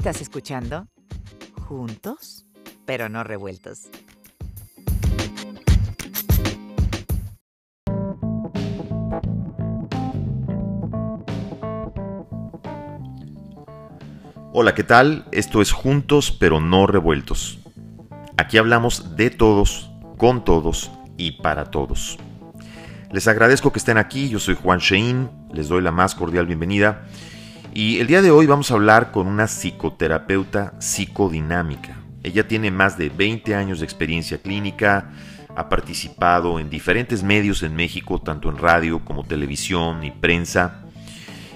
Estás escuchando Juntos, pero no revueltos. Hola, ¿qué tal? Esto es Juntos pero no revueltos. Aquí hablamos de todos, con todos y para todos. Les agradezco que estén aquí, yo soy Juan Shein, les doy la más cordial bienvenida y el día de hoy vamos a hablar con una psicoterapeuta psicodinámica. Ella tiene más de 20 años de experiencia clínica, ha participado en diferentes medios en México, tanto en radio como televisión y prensa.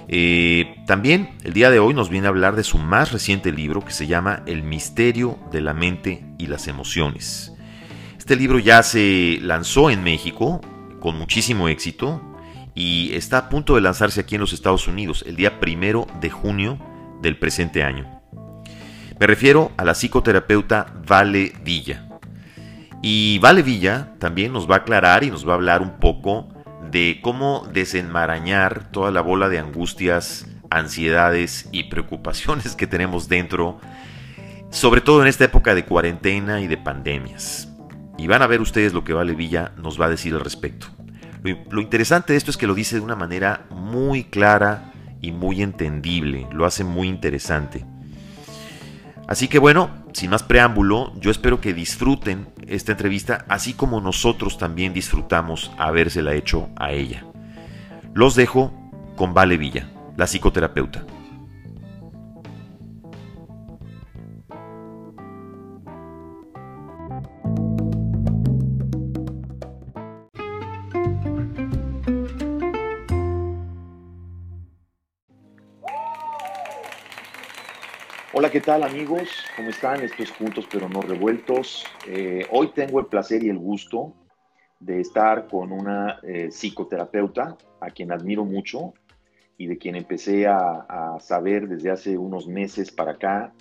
Eh, también el día de hoy nos viene a hablar de su más reciente libro que se llama El misterio de la mente y las emociones. Este libro ya se lanzó en México con muchísimo éxito y está a punto de lanzarse aquí en los Estados Unidos el día primero de junio del presente año. Me refiero a la psicoterapeuta Vale Villa. Y Vale Villa también nos va a aclarar y nos va a hablar un poco de cómo desenmarañar toda la bola de angustias, ansiedades y preocupaciones que tenemos dentro, sobre todo en esta época de cuarentena y de pandemias. Y van a ver ustedes lo que Vale Villa nos va a decir al respecto. Lo, interesante de esto es que lo dice de una manera muy clara y muy entendible, lo hace muy interesante. Así que bueno, sin más preámbulo, yo espero que disfruten esta entrevista así como nosotros también disfrutamos habérsela hecho a ella. Los dejo con Vale Villa, la psicoterapeuta. Hola, ¿qué tal amigos? ¿Cómo están? Estos Juntos pero no revueltos. Eh, hoy tengo el placer y el gusto de estar con una eh, psicoterapeuta a quien admiro mucho y de quien empecé a, saber desde hace unos meses para acá.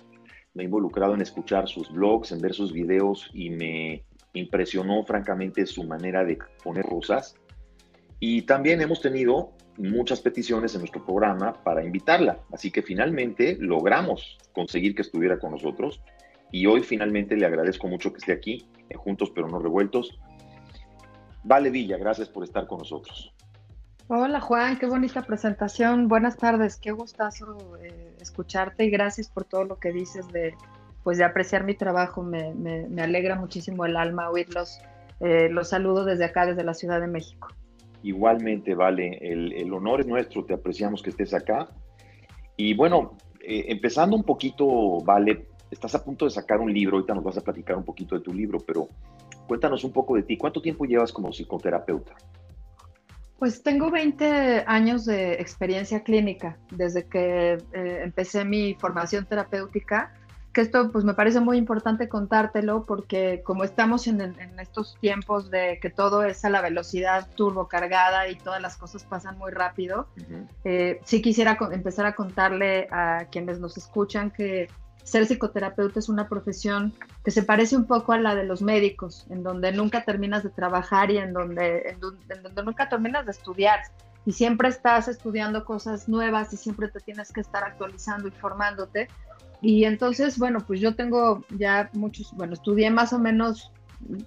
Me he involucrado en escuchar sus blogs, en ver sus videos y me impresionó francamente su manera de poner cosas. Y también hemos tenido muchas peticiones en nuestro programa para invitarla. Así que finalmente logramos conseguir que estuviera con nosotros. Y hoy finalmente le agradezco mucho que esté aquí, juntos pero no revueltos. Vale Villa, gracias por estar con nosotros. Hola Juan, qué bonita presentación. Buenas tardes, qué gustazo eh, escucharte y gracias por todo lo que dices de, pues, de apreciar mi trabajo. Me, me, alegra muchísimo el alma oírlos. Eh, los saludo desde acá, desde la Ciudad de México. Igualmente, Vale, el, honor es nuestro, te apreciamos que estés acá. Y bueno, eh, empezando un poquito, Vale, estás a punto de sacar un libro, ahorita nos vas a platicar un poquito de tu libro, pero cuéntanos un poco de ti. ¿Cuánto tiempo llevas como psicoterapeuta? Pues tengo 20 años de experiencia clínica desde que eh, empecé mi formación terapéutica que esto pues me parece muy importante contártelo porque como estamos en, estos tiempos de que todo es a la velocidad turbo cargada y todas las cosas pasan muy rápido, eh, sí quisiera empezar a contarle a quienes nos escuchan que ser psicoterapeuta es una profesión que se parece un poco a la de los médicos, en donde nunca terminas de trabajar y en donde, en donde nunca terminas de estudiar. Y siempre estás estudiando cosas nuevas y siempre te tienes que estar actualizando y formándote y entonces, bueno, pues yo tengo ya muchos, bueno, estudié más o menos,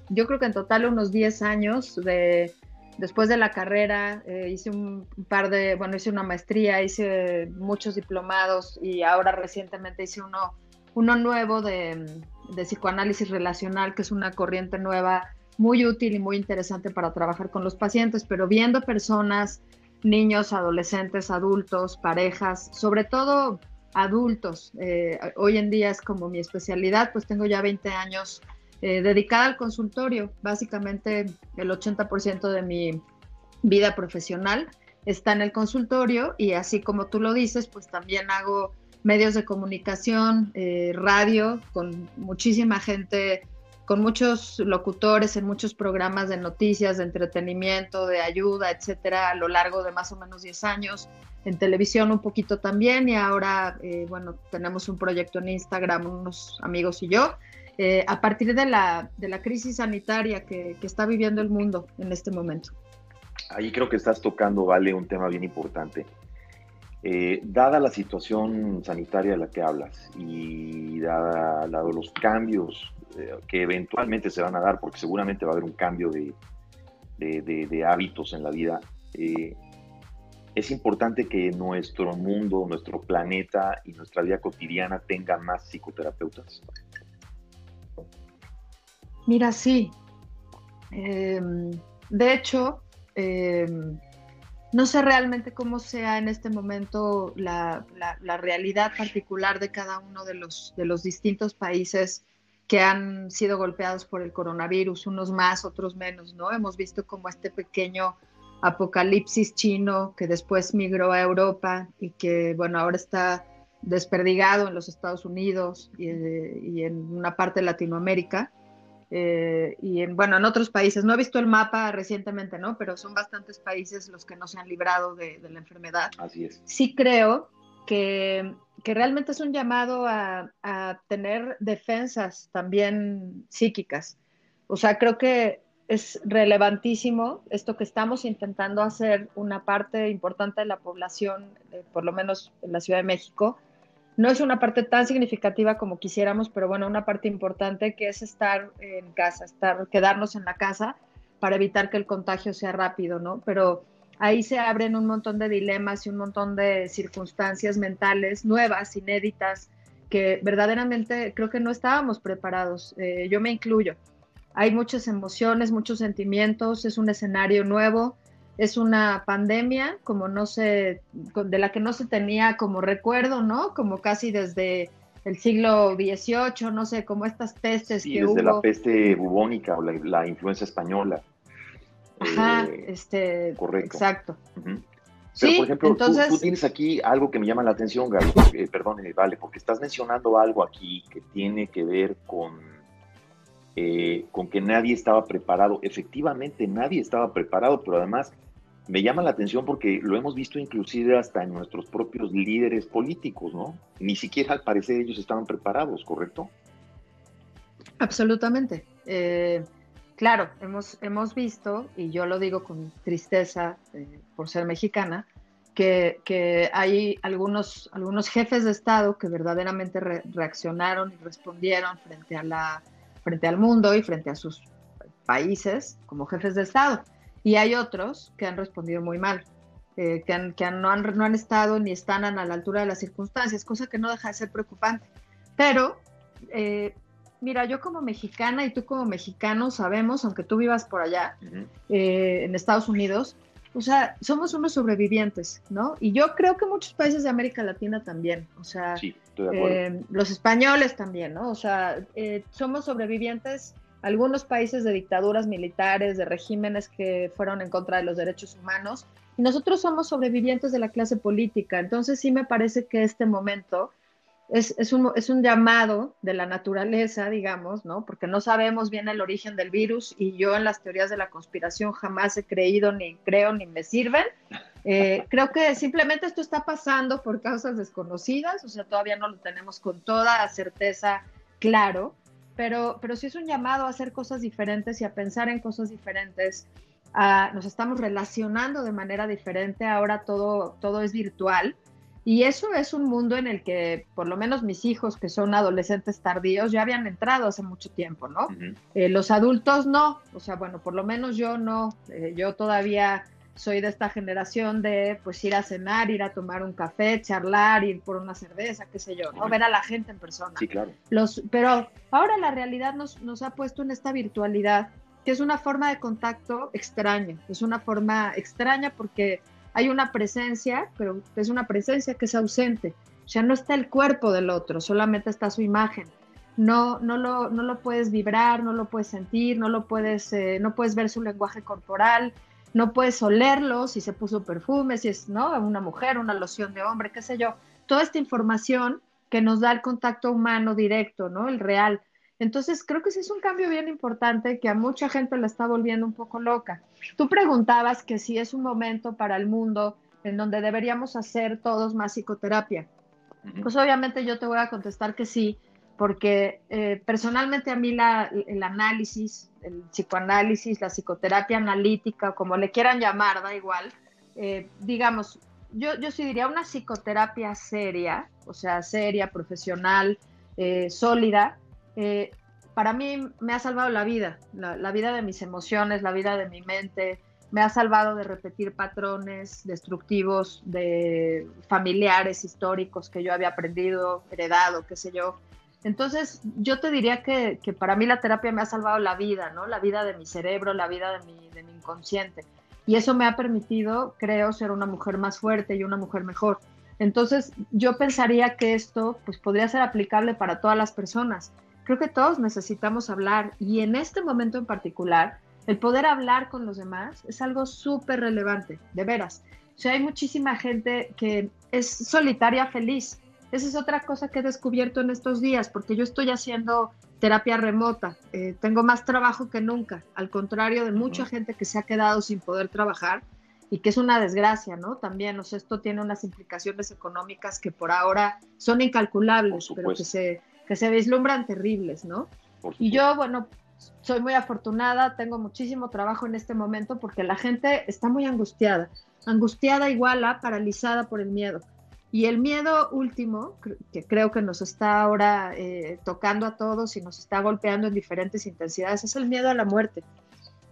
yo creo que en total unos 10 años de, después de la carrera, eh, hice un par de, bueno, hice una maestría, hice muchos diplomados y ahora recientemente hice uno, uno nuevo de, de psicoanálisis relacional, que es una corriente nueva muy útil y muy interesante para trabajar con los pacientes, pero viendo personas, niños, adolescentes, adultos, parejas, sobre todo adultos. Eh, hoy en día es como mi especialidad, pues tengo ya 20 años eh, dedicada al consultorio. Básicamente el 80% de mi vida profesional está en el consultorio y así como tú lo dices, pues también hago medios de comunicación, eh, radio, con muchísima gente, con muchos locutores en muchos programas de noticias, de entretenimiento, de ayuda, etcétera, a lo largo de más o menos 10 años en televisión un poquito también y ahora, eh, bueno, tenemos un proyecto en Instagram, unos amigos y yo, eh, a partir de la, de la crisis sanitaria que, está viviendo el mundo en este momento. Ahí creo que estás tocando, Vale, un tema bien importante. Eh, dada la situación sanitaria de la que hablas y dada, los cambios que eventualmente se van a dar, porque seguramente va a haber un cambio de, de, hábitos en la vida, eh, es importante que nuestro mundo, nuestro planeta y nuestra vida cotidiana tenga más psicoterapeutas. Mira, sí. Em, de hecho, em, no sé realmente cómo sea en este momento la, realidad particular de cada uno de los, de los distintos países que han sido golpeados por el coronavirus, unos más, otros menos, ¿no? Hemos visto como este pequeño apocalipsis chino que después migró a Europa y que, bueno, ahora está desperdigado en los Estados Unidos y, y en una parte de Latinoamérica. Eh, y en, bueno, en otros países. No he visto el mapa recientemente, ¿no? Pero son bastantes países los que no se han librado de, la enfermedad. Así es. Sí creo que, que realmente es un llamado a, a, tener defensas también psíquicas. O sea, creo que es relevantísimo esto que estamos intentando hacer una parte importante de la población, eh, por lo menos en la Ciudad de México, no es una parte tan significativa como quisiéramos, pero bueno, una parte importante que es estar en casa, estar, quedarnos en la casa para evitar que el contagio sea rápido, ¿no? Pero ahí se abren un montón de dilemas y un montón de circunstancias mentales nuevas, inéditas, que verdaderamente creo que no estábamos preparados. Eh, yo me incluyo. Hay muchas emociones, muchos sentimientos, es un escenario nuevo es una pandemia como no se, de la que no se tenía como recuerdo, ¿no? Como casi desde el siglo XVIII, no sé, como estas pestes sí, desde la peste bubónica o la, influencia española. Ajá, eh, este, correcto. Exacto. Pero, por ejemplo, entonces... tú, tienes aquí algo que me llama la atención, Gaby, eh, perdón, vale, porque estás mencionando algo aquí que tiene que ver con, eh, con que nadie estaba preparado. Efectivamente, nadie estaba preparado, pero además me llama la atención porque lo hemos visto inclusive hasta en nuestros propios líderes políticos, ¿no? Ni siquiera al parecer ellos estaban preparados, ¿correcto? Absolutamente. Eh, claro, hemos, hemos visto, y yo lo digo con tristeza eh, por ser mexicana, que, hay algunos, algunos jefes de Estado que verdaderamente reaccionaron y respondieron frente, a la, frente al mundo y frente a sus países como jefes de Estado y hay otros que han respondido muy mal, eh, que, han, que no, han, no, han, estado ni están a la altura de las circunstancias, cosa que no deja de ser preocupante. Pero, eh, mira, yo como mexicana y tú como mexicano sabemos, aunque tú vivas por allá, eh, en Estados Unidos, o sea, somos unos sobrevivientes, ¿no? Y yo creo que muchos países de América Latina también, o sea, los españoles también, ¿no? O sea, somos sobrevivientes algunos países de dictaduras militares, de regímenes que fueron en contra de los derechos humanos, y nosotros somos sobrevivientes de la clase política. Entonces sí me parece que este momento es, es, un, es un llamado de la naturaleza, digamos, ¿no? Porque no sabemos bien el origen del virus y yo en las teorías de la conspiración jamás he creído, ni creo, ni me sirven. Eh, creo que simplemente esto está pasando por causas desconocidas, o sea, todavía no lo tenemos con toda certeza claro, pero, pero sí es un llamado a hacer cosas diferentes y a pensar en cosas diferentes. nos estamos relacionando de manera diferente, ahora todo, todo es virtual. Y eso es un mundo en el que, por lo menos mis hijos, que son adolescentes tardíos, ya habían entrado hace mucho tiempo, ¿no? Eh, los adultos no, o sea, bueno, por lo menos yo no, eh, yo todavía soy de esta generación de pues ir a cenar, ir a tomar un café, charlar, ir por una cerveza, qué sé yo, ¿no? Ver a la gente en persona. Sí, claro. Los, pero ahora la realidad nos, nos ha puesto en esta virtualidad, que es una forma de contacto extraña, es una forma extraña porque hay una presencia, pero es una presencia que es ausente. Sea, no está el cuerpo del otro, solamente está su imagen. No, no, lo, no lo puedes vibrar, no lo puedes sentir, no lo puedes, eh, no puedes ver su lenguaje corporal, no puedes olerlo, si se puso perfume, si es ¿no? una mujer, una loción de hombre, qué sé yo. Toda esta información que nos da el contacto humano directo, ¿no? El real. Entonces, creo que sí es un cambio bien importante que a mucha gente la está volviendo un poco loca. Tú preguntabas que si es un momento para el mundo en donde deberíamos hacer todos más psicoterapia. Pues obviamente yo te voy a contestar que sí, porque eh, personalmente a mí la, el análisis, el psicoanálisis, la psicoterapia analítica, como le quieran llamar, da igual, eh, digamos, yo, yo sí diría una psicoterapia seria, o sea, seria, profesional, eh, sólida, eh, para mí me ha salvado la vida, la, vida de mis emociones, la vida de mi mente, me ha salvado de repetir patrones destructivos de familiares históricos que yo había aprendido, heredado, qué sé yo. Entonces, yo te diría que, que, para mí la terapia me ha salvado la vida, ¿no? La vida de mi cerebro, la vida de mi, de mi inconsciente. Y eso me ha permitido, creo, ser una mujer más fuerte y una mujer mejor. Entonces, yo pensaría que esto pues, podría ser aplicable para todas las personas. Creo que todos necesitamos hablar y en este momento en particular, el poder hablar con los demás es algo súper relevante, de veras. O sea, hay muchísima gente que es solitaria feliz. Esa es otra cosa que he descubierto en estos días, porque yo estoy haciendo terapia remota. Eh, tengo más trabajo que nunca, al contrario de mucha gente que se ha quedado sin poder trabajar y que es una desgracia, ¿no? También, o sea, esto tiene unas implicaciones económicas que por ahora son incalculables, pero que se, que se vislumbran terribles, ¿no? Y yo, bueno, soy muy afortunada, tengo muchísimo trabajo en este momento porque la gente está muy angustiada, angustiada igual a paralizada por el miedo. Y el miedo último, que creo que nos está ahora eh, tocando a todos y nos está golpeando en diferentes intensidades, es el miedo a la muerte,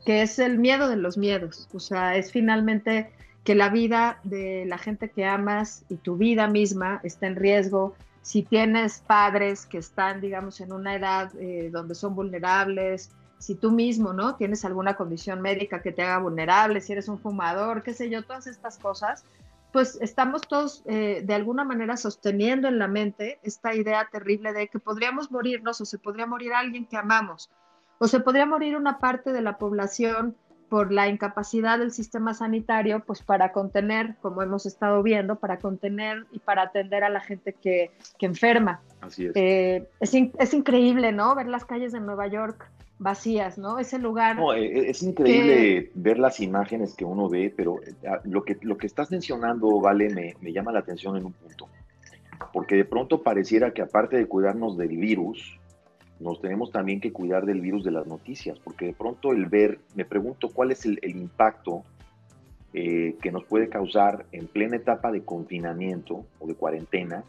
que es el miedo de los miedos. O sea, es finalmente que la vida de la gente que amas y tu vida misma está en riesgo. Si tienes padres que están, digamos, en una edad eh, donde son vulnerables, si tú mismo, ¿no? Tienes alguna condición médica que te haga vulnerable, si eres un fumador, qué sé yo, todas estas cosas, pues estamos todos eh, de alguna manera sosteniendo en la mente esta idea terrible de que podríamos morirnos o se podría morir alguien que amamos o se podría morir una parte de la población por la incapacidad del sistema sanitario, pues para contener, como hemos estado viendo, para contener y para atender a la gente que, enferma. Así es. Eh, es, es. increíble, ¿no? Ver las calles de Nueva York vacías, ¿no? Ese lugar. No, eh, eh, es increíble ver las imágenes que uno ve, pero eh, lo que, lo que estás mencionando, Vale, me, me llama la atención en un punto. Porque de pronto pareciera que aparte de cuidarnos del virus, nos tenemos también que cuidar del virus de las noticias, porque de pronto el ver, me pregunto cuál es el, impacto que nos puede causar en plena etapa de confinamiento o de cuarentena,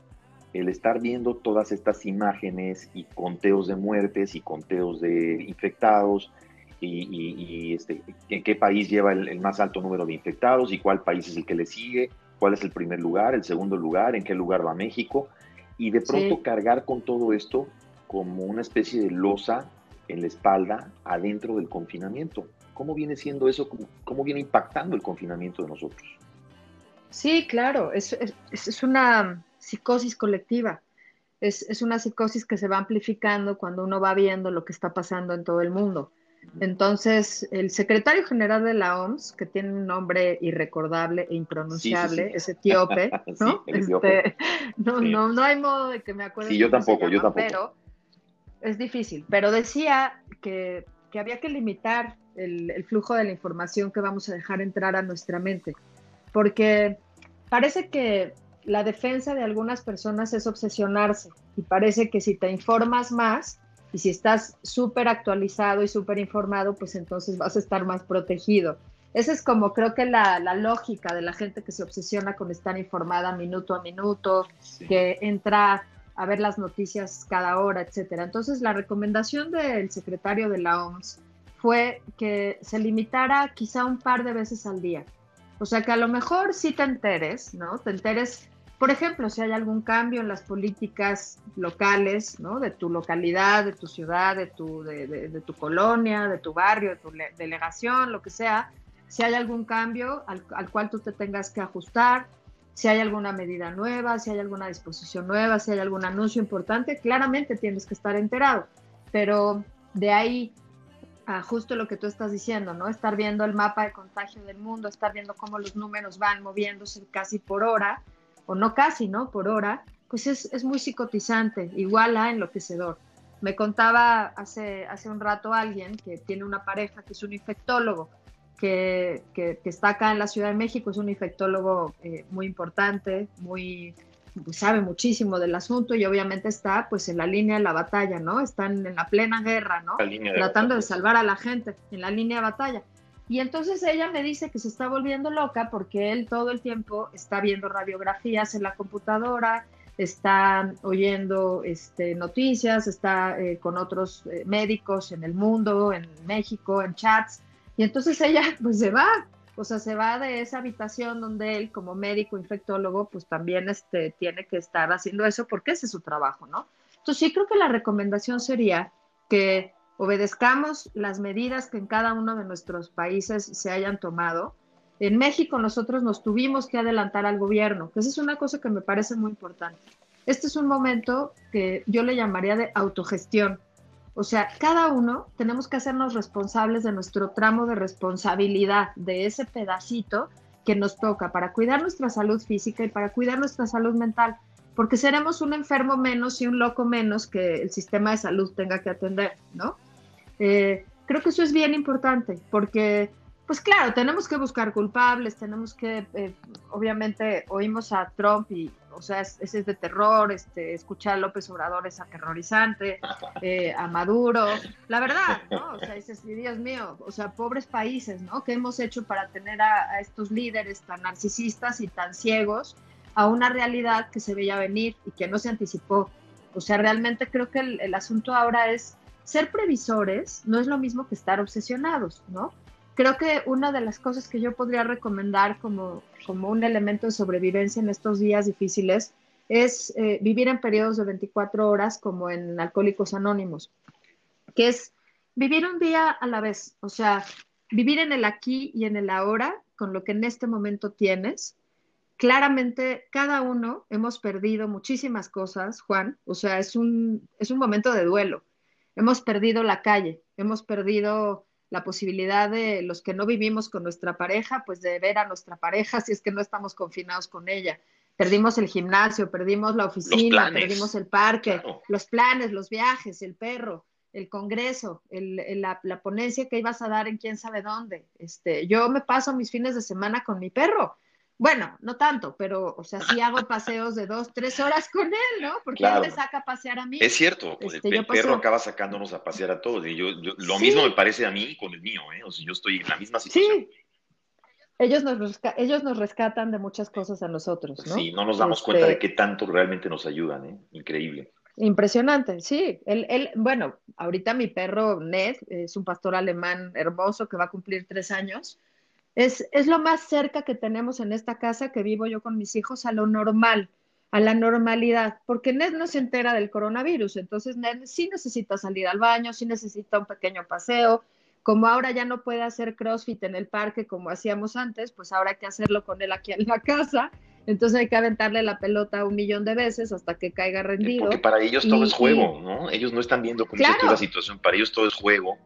el estar viendo todas estas imágenes y conteos de muertes y conteos de infectados y, este, en qué país lleva el, más alto número de infectados y cuál país es el que le sigue, cuál es el primer lugar, el segundo lugar, en qué lugar va México, y de pronto cargar con todo esto como una especie de losa en la espalda adentro del confinamiento. ¿Cómo viene siendo eso? ¿Cómo, viene impactando el confinamiento de nosotros? Sí, claro, es, es una psicosis colectiva. Es, una psicosis que se va amplificando cuando uno va viendo lo que está pasando en todo el mundo. Entonces, el secretario general de la OMS, que tiene un nombre irrecordable e impronunciable, es etíope, ¿no? Este, no, no, no, hay modo de que me acuerde. Sí, yo tampoco, yo tampoco. Pero es difícil. Pero decía que, había que limitar el, el flujo de la información que vamos a dejar entrar a nuestra mente. Porque parece que la defensa de algunas personas es obsesionarse y parece que si te informas más y si estás súper actualizado y súper informado, pues entonces vas a estar más protegido. Esa es como creo que la, lógica de la gente que se obsesiona con estar informada minuto a minuto, que entra a ver las noticias cada hora, etcétera. Entonces la recomendación del secretario de la OMS fue que se limitara quizá un par de veces al día. O sea que a lo mejor sí te enteres, ¿no? Te enteres por ejemplo, si hay algún cambio en las políticas locales, ¿no? De tu localidad, de tu ciudad, de tu, de, tu colonia, de tu barrio, de tu delegación, lo que sea, si hay algún cambio al, al, cual tú te tengas que ajustar, si hay alguna medida nueva, si hay alguna disposición nueva, si hay algún anuncio importante, claramente tienes que estar enterado. Pero de ahí a justo lo que tú estás diciendo, ¿no? Estar viendo el mapa de contagio del mundo, estar viendo cómo los números van moviéndose casi por hora, o no casi, ¿no? Por hora, pues es, muy psicotizante, igual a enloquecedor. Me contaba hace, hace un rato alguien que tiene una pareja que es un infectólogo, que, está acá en la Ciudad de México, es un infectólogo eh, muy importante, muy pues, sabe muchísimo del asunto y obviamente está pues en la línea de la batalla, ¿no? Están en la plena guerra, ¿no? Tratando de salvar a la gente en la línea de batalla. Y entonces ella me dice que se está volviendo loca porque él todo el tiempo está viendo radiografías en la computadora, está oyendo este, noticias, está eh, con otros eh, médicos en el mundo, en México, en chats. Y entonces ella pues se va, o sea, se va de esa habitación donde él como médico infectólogo pues también este, tiene que estar haciendo eso porque ese es su trabajo, ¿no? Entonces sí creo que la recomendación sería que obedezcamos las medidas que en cada uno de nuestros países se hayan tomado. En México nosotros nos tuvimos que adelantar al gobierno, que esa es una cosa que me parece muy importante. Este es un momento que yo le llamaría de autogestión. O sea, cada uno tenemos que hacernos responsables de nuestro tramo de responsabilidad, de ese pedacito que nos toca para cuidar nuestra salud física y para cuidar nuestra salud mental, porque seremos un enfermo menos y un loco menos que el sistema de salud tenga que atender, ¿no? Eh, creo que eso es bien importante porque, pues claro, tenemos que buscar culpables, tenemos que, eh, obviamente, oímos a Trump y, o sea, ese es de terror, este, escuchar a López Obrador es aterrorizante, eh, a Maduro, la verdad, ¿no? O sea, dices, Dios mío, o sea, pobres países, ¿no? ¿Qué hemos hecho para tener a, estos líderes tan narcisistas y tan ciegos a una realidad que se veía venir y que no se anticipó? O sea, realmente creo que el asunto ahora es ser previsores no es lo mismo que estar obsesionados, ¿no? Creo que una de las cosas que yo podría recomendar como, como un elemento de sobrevivencia en estos días difíciles es eh, vivir en periodos de 24 horas como en Alcohólicos Anónimos, que es vivir un día a la vez, o sea, vivir en el aquí y en el ahora con lo que en este momento tienes. Claramente, cada uno hemos perdido muchísimas cosas, Juan, o sea, es un, es un momento de duelo hemos perdido la calle, hemos perdido la posibilidad de los que no vivimos con nuestra pareja, pues de ver a nuestra pareja si es que no estamos confinados con ella. Perdimos el gimnasio, perdimos la oficina, perdimos el parque, los planes, los viajes, el perro, el congreso, la, la, ponencia que ibas a dar en quién sabe dónde. Este, yo me paso mis fines de semana con mi perro bueno, no tanto, pero, o sea, sí hago paseos de dos, tres horas con él, ¿no? Porque él me saca a pasear a mí. Es cierto, pues este, el perro acaba sacándonos a pasear a todos. Y yo, lo mismo me parece a mí con el mío, ¿eh? O sea, yo estoy en la misma situación. Sí. Ellos nos, ellos nos rescatan de muchas cosas a nosotros, ¿no? Sí, no nos damos cuenta de este qué tanto realmente nos ayudan, ¿eh? Increíble. Impresionante, sí. Él, él, bueno, ahorita mi perro Ned es un pastor alemán hermoso que va a cumplir tres años es, lo más cerca que tenemos en esta casa que vivo yo con mis hijos a lo normal, a la normalidad, porque Ned no se entera del coronavirus, entonces Ned sí necesita salir al baño, sí necesita un pequeño paseo, como ahora ya no puede hacer CrossFit en el parque como hacíamos antes, pues ahora hay que hacerlo con él aquí en la casa, entonces hay que aventarle la pelota un millón de veces hasta que caiga rendido. Porque para ellos todo es juego, ¿no? Ellos no están viendo cómo es la situación, para ellos todo es juego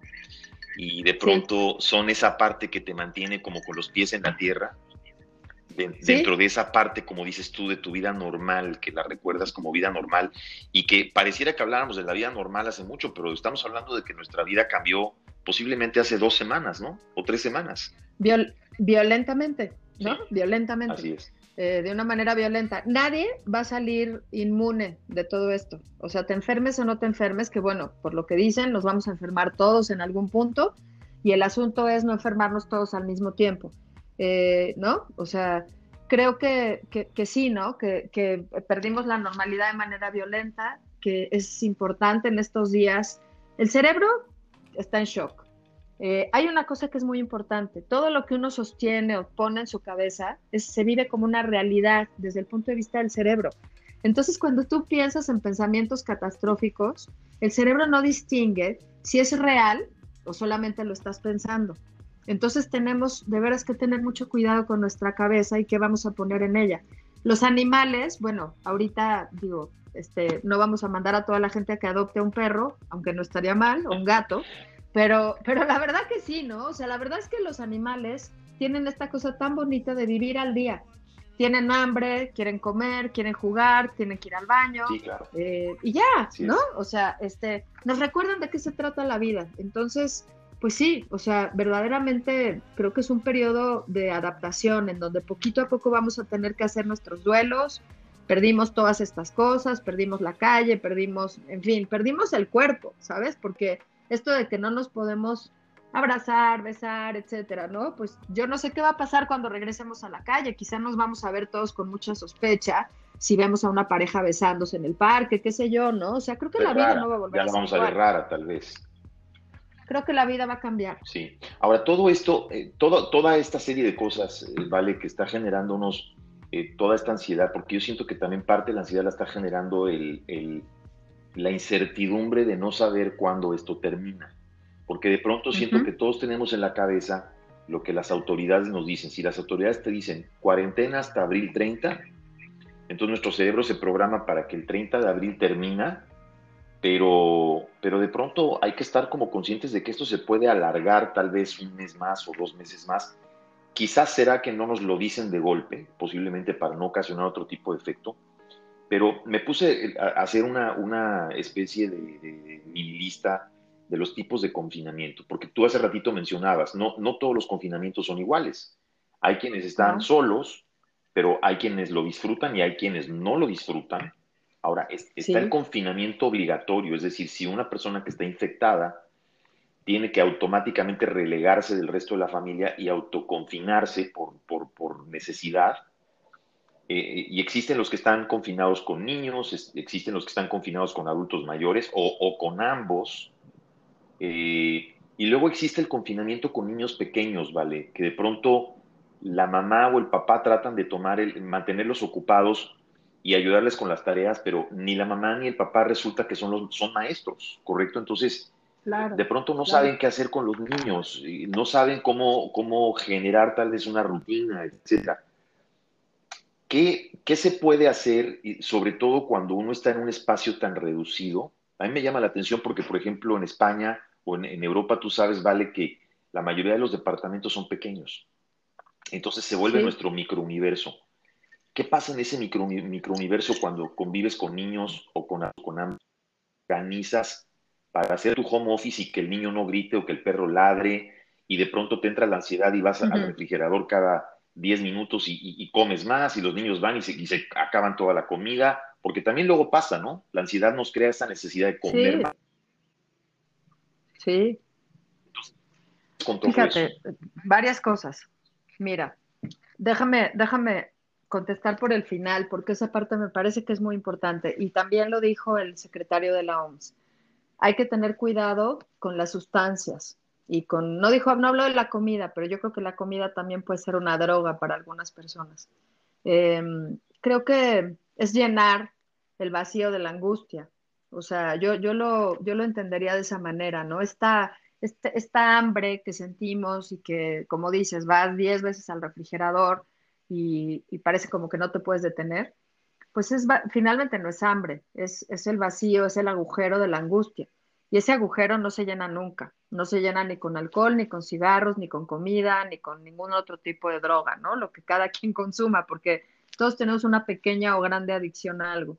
y de pronto son esa parte que te mantiene como con los pies en la tierra, dentro de esa parte, como dices tú, de tu vida normal, que la recuerdas como vida normal y que pareciera que habláramos de la vida normal hace mucho, pero estamos hablando de que nuestra vida cambió posiblemente hace dos semanas, ¿no? O tres semanas. violentamente, ¿no? Violentamente. Así es. Eh, de una manera violenta. Nadie va a salir inmune de todo esto. O sea, te enfermes o no te enfermes, que bueno, por lo que dicen, nos vamos a enfermar todos en algún punto y el asunto es no enfermarnos todos al mismo tiempo. Eh, ¿No? O sea, creo que, que, sí, ¿no? Que, que perdimos la normalidad de manera violenta, que es importante en estos días. El cerebro está en shock eh, hay una cosa que es muy importante, todo lo que uno sostiene o pone en su cabeza se vive como una realidad desde el punto de vista del cerebro. Entonces, cuando tú piensas en pensamientos catastróficos, el cerebro no distingue si es real o solamente lo estás pensando. Entonces tenemos de veras que tener mucho cuidado con nuestra cabeza y qué vamos a poner en ella. Los animales, bueno, ahorita digo, este, no vamos a mandar a toda la gente a que adopte un perro, aunque no estaría mal, o un gato, pero, pero la verdad que sí, ¿no? O sea, la verdad es que los animales tienen esta cosa tan bonita de vivir al día. Tienen hambre, quieren comer, quieren jugar, tienen que ir al baño. Sí, claro. Eh, y ya, ¿no? O sea, este, nos recuerdan de qué se trata la vida. Entonces, pues sí, o sea, verdaderamente creo que es un periodo de adaptación en donde poquito a poco vamos a tener que hacer nuestros duelos. Perdimos todas estas cosas, perdimos la calle, perdimos, en fin, perdimos el cuerpo, ¿sabes? Porque esto de que no nos podemos abrazar, besar, etcétera, ¿no? Pues yo no sé qué va a pasar cuando regresemos a la calle, quizá nos vamos a ver todos con mucha sospecha si vemos a una pareja besándose en el parque, qué sé yo, ¿no? O sea, creo que la vida no va a volver a ser Ya la vamos a ver rara, tal vez. Creo que la vida va a cambiar. Sí. Ahora, todo esto, eh, toda esta serie de cosas, eh, ¿vale? Que está generándonos eh, toda esta ansiedad, porque yo siento que también parte de la ansiedad la está generando el, el, la incertidumbre de no saber cuándo esto termina porque de pronto siento que todos tenemos en la cabeza lo que las autoridades nos dicen. Si las autoridades te dicen cuarentena hasta abril 30, entonces nuestro cerebro se programa para que el 30 de abril termina, pero, pero de pronto hay que estar como conscientes de que esto se puede alargar tal vez un mes más o dos meses más. Quizás será que no nos lo dicen de golpe, posiblemente para no ocasionar otro tipo de efecto, pero me puse a hacer una, una especie de, de, de lista de los tipos de confinamiento, porque tú hace ratito mencionabas, no, no todos los confinamientos son iguales. Hay quienes están solos, pero hay quienes lo disfrutan y hay quienes no lo disfrutan. Ahora, está el confinamiento obligatorio, es decir, si una persona que está infectada tiene que automáticamente relegarse del resto de la familia y autoconfinarse por, por, necesidad. Eh, y existen los que están confinados con niños, existen los que están confinados con adultos mayores o, o con ambos. Eh, y luego existe el confinamiento con niños pequeños, ¿vale? Que de pronto la mamá o el papá tratan de tomar el, mantenerlos ocupados y ayudarles con las tareas, pero ni la mamá ni el papá resulta que son, los, son maestros, ¿correcto? Entonces, de pronto no saben qué hacer con los niños, no saben cómo, cómo generar tal vez una rutina, etc. ¿Qué, ¿Qué se puede hacer, sobre todo cuando uno está en un espacio tan reducido? A mí me llama la atención porque, por ejemplo, en España o en, Europa tú sabes, vale, que la mayoría de los departamentos son pequeños. Entonces se vuelve nuestro microuniverso. ¿Qué pasa en ese micro, microuniverso cuando convives con niños o con, con organizas para hacer tu home office y que el niño no grite o que el perro ladre y de pronto te entra la ansiedad y vas al refrigerador cada 10 minutos y, comes más y los niños van y se, y se, acaban toda la comida? Porque también luego pasa, ¿no? La ansiedad nos crea esa necesidad de comer más Sí. Fíjate, varias cosas. Mira, déjame, déjame contestar por el final, porque esa parte me parece que es muy importante. Y también lo dijo el secretario de la OMS. Hay que tener cuidado con las sustancias. Y no dijo, no habló de la comida, pero yo creo que la comida también puede ser una droga para algunas personas. Em, creo que es llenar el vacío de la angustia. O sea, yo, yo, lo, yo lo entendería de esa manera, ¿no? Esta, esta hambre que sentimos y que, como dices, vas 10 veces al refrigerador y, parece como que no te puedes detener, pues es, finalmente no es hambre, es, es el vacío, es el agujero de la angustia. Y ese agujero no se llena nunca, no se llena ni con alcohol, ni con cigarros, ni con comida, ni con ningún otro tipo de droga, ¿no? Lo que cada quien consuma, porque todos tenemos una pequeña o grande adicción a algo.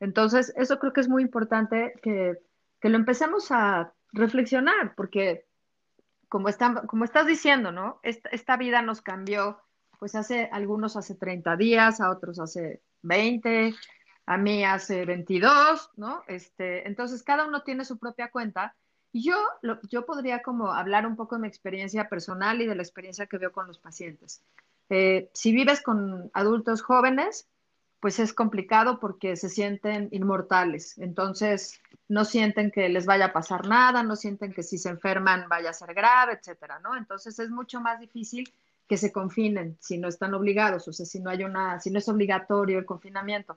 Entonces, eso creo que es muy importante que, lo empecemos a reflexionar, porque como, como estás diciendo, ¿no? Esta, vida nos cambió, pues hace algunos hace 30 días, a otros hace 20, a mí hace 22, ¿no? Este, entonces, cada uno tiene su propia cuenta. Yo, yo podría como hablar un poco de mi experiencia personal y de la experiencia que veo con los pacientes. Eh, si vives con adultos jóvenes, pues es complicado porque se sienten inmortales. Entonces, no sienten que les vaya a pasar nada, no sienten que si se enferman vaya a ser grave, etcétera, ¿no? Entonces, es mucho más difícil que se confinen si no están obligados, o sea, si no hay una, si no es obligatorio el confinamiento.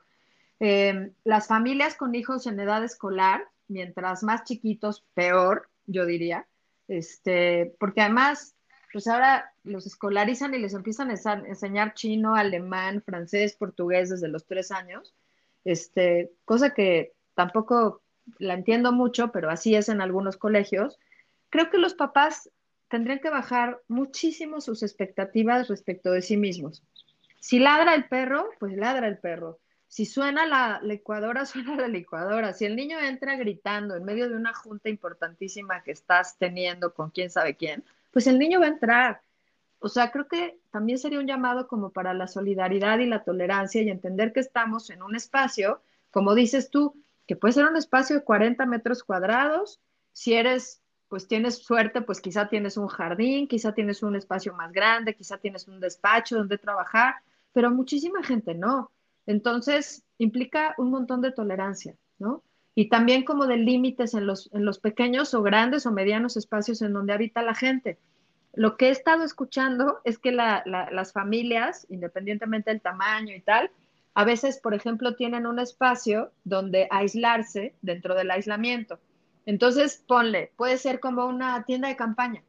Em, las familias con hijos en edad escolar, mientras más chiquitos, peor, yo diría, este, porque además pues ahora los escolarizan y les empiezan a enseñar chino, alemán, francés, portugués desde los tres años, este, cosa que tampoco la entiendo mucho, pero así es en algunos colegios. Creo que los papás tendrían que bajar muchísimo sus expectativas respecto de sí mismos. Si ladra el perro, pues ladra el perro. Si suena la licuadora, suena la licuadora. Si el niño entra gritando en medio de una junta importantísima que estás teniendo con quién sabe quién, pues el niño va a entrar. O sea, creo que también sería un llamado como para la solidaridad y la tolerancia y entender que estamos en un espacio, como dices tú, que puede ser un espacio de 40 metros cuadrados, si eres pues tienes suerte, pues quizá tienes un jardín, quizá tienes un espacio más grande, quizá tienes un despacho donde trabajar, pero muchísima gente no. Entonces, implica un montón de tolerancia, ¿no? Y también como de límites en los, en los pequeños o grandes o medianos espacios en donde habita la gente. Lo que he estado escuchando es que las familias, independientemente del tamaño y tal, a veces, por ejemplo, tienen un espacio donde aislarse dentro del aislamiento. Entonces, ponle, puede ser como una tienda de campaña,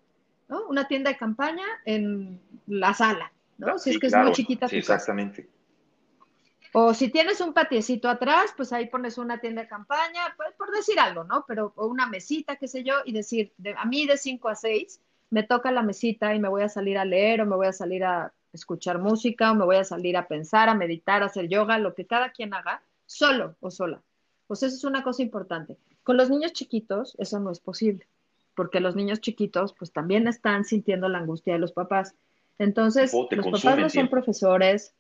¿no? Una tienda de campaña en la sala, ¿no? Si es que es muy chiquita. Sí, exactamente. O si tienes un patiecito atrás, pues ahí pones una tienda de campaña, pues, por decir algo, ¿no? Pero o una mesita, qué sé yo, y decir, a mí de 5 a 6 me toca la mesita y me voy a salir a leer o me voy a salir a escuchar música o me voy a salir a pensar, a meditar, a hacer yoga, lo que cada quien haga, solo o sola. Pues eso es una cosa importante. Con los niños chiquitos eso no es posible, porque los niños chiquitos pues también están sintiendo la angustia de los papás. Entonces, los papás no son profesores.